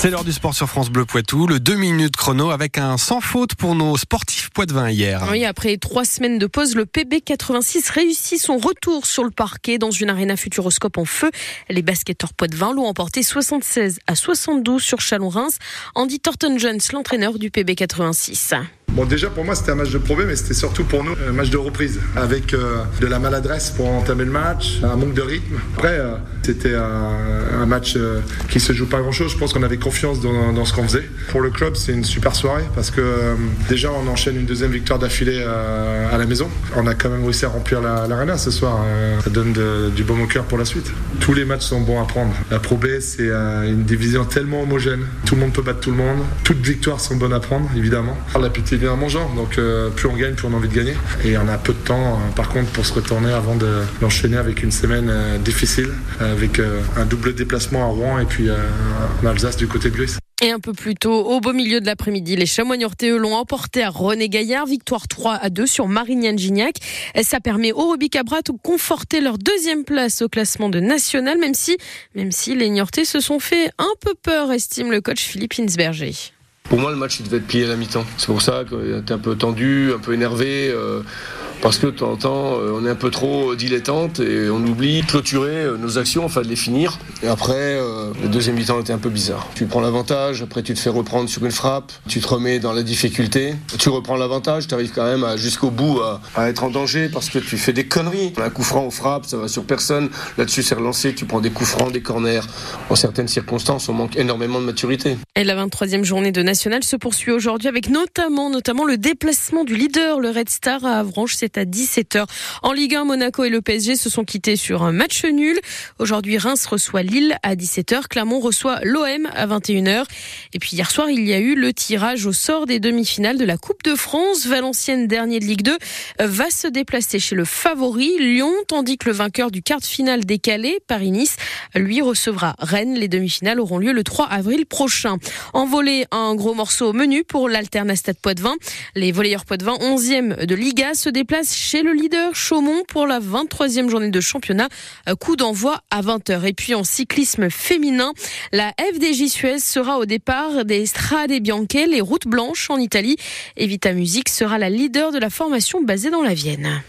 C'est l'heure du sport sur France Bleu Poitou, le 2 minutes chrono avec un sans faute pour nos sportifs poitevins hier. Oui, après trois semaines de pause, le PB86 réussit son retour sur le parquet dans une arena futuroscope en feu. Les basketteurs poitevins l'ont emporté 76 à 72 sur Chalon-Reims. Andy Thornton-Jones, l'entraîneur du PB86. Bon, déjà pour moi c'était un match de probé, mais c'était surtout pour nous un match de reprise avec euh, de la maladresse pour entamer le match, un manque de rythme. Après, euh, c'était un, match euh, qui se joue pas grand chose. Je pense qu'on avait confiance dans, ce qu'on faisait. Pour le club, c'est une super soirée parce que déjà on enchaîne une deuxième victoire d'affilée à la maison. On a quand même réussi à remplir l'arena ce soir. ça donne du bon au cœur pour la suite. Tous les matchs sont bons à prendre. La Pro B, c'est une division tellement homogène. Tout le monde peut battre tout le monde. Toutes victoires sont bonnes à prendre, évidemment. La petite bien mangeant. Donc euh, plus on gagne, plus on a envie de gagner. Et on a peu de temps, euh, par contre, pour se retourner avant de l'enchaîner avec une semaine euh, difficile, avec un double déplacement à Rouen et puis en Alsace du côté de Gris. Et un peu plus tôt, au beau milieu de l'après-midi, les chamois niortais l'ont emporté à René Gaillard, victoire 3 à 2 sur Marignane Gignac. Ça permet au Roby Cabrat de conforter leur deuxième place au classement de national, même si, même si les niortais se sont fait un peu peur, estime le coach Philippe Hinsberger. Pour moi, le match devait être plié à la mi-temps. C'est pour ça qu'il était un peu tendu, un peu énervé. Euh, parce que de temps en temps, euh, on est un peu trop dilettante et on oublie de clôturer euh, nos actions, enfin de les finir. Et après, euh, le deuxième mi-temps était un peu bizarre. Tu prends l'avantage, après tu te fais reprendre sur une frappe, tu te remets dans la difficulté, tu reprends l'avantage, tu arrives quand même jusqu'au bout à, être en danger parce que tu fais des conneries. Un coup franc aux frappes, ça va sur personne. Là-dessus, c'est relancé, tu prends des coups francs, des corners. En certaines circonstances, on manque énormément de maturité. Et la 23e journée de National se poursuit aujourd'hui avec notamment, notamment le déplacement du leader, le Red Star à Avranches à 17h. En Ligue 1, Monaco et le PSG se sont quittés sur un match nul. Aujourd'hui, Reims reçoit Lille à 17h. Clermont reçoit l'OM à 21h. Et puis hier soir, il y a eu le tirage au sort des demi-finales de la Coupe de France. Valenciennes, dernier de Ligue 2, va se déplacer chez le favori Lyon, tandis que le vainqueur du quart de finale décalé, Paris-Nice, lui recevra Rennes. Les demi-finales auront lieu le 3 avril prochain. En volée, un gros morceau au menu pour l'Alternastade Poitvin. Les volleyeurs Poitvin, 11e de Liga, se déplacent chez le leader Chaumont pour la 23e journée de championnat. Euh, coup d'envoi à 20h. Et puis en cyclisme féminin, la FDJ Suez sera au départ des Strade Bianche, les routes blanches en Italie. Evita Music sera la leader de la formation basée dans la Vienne.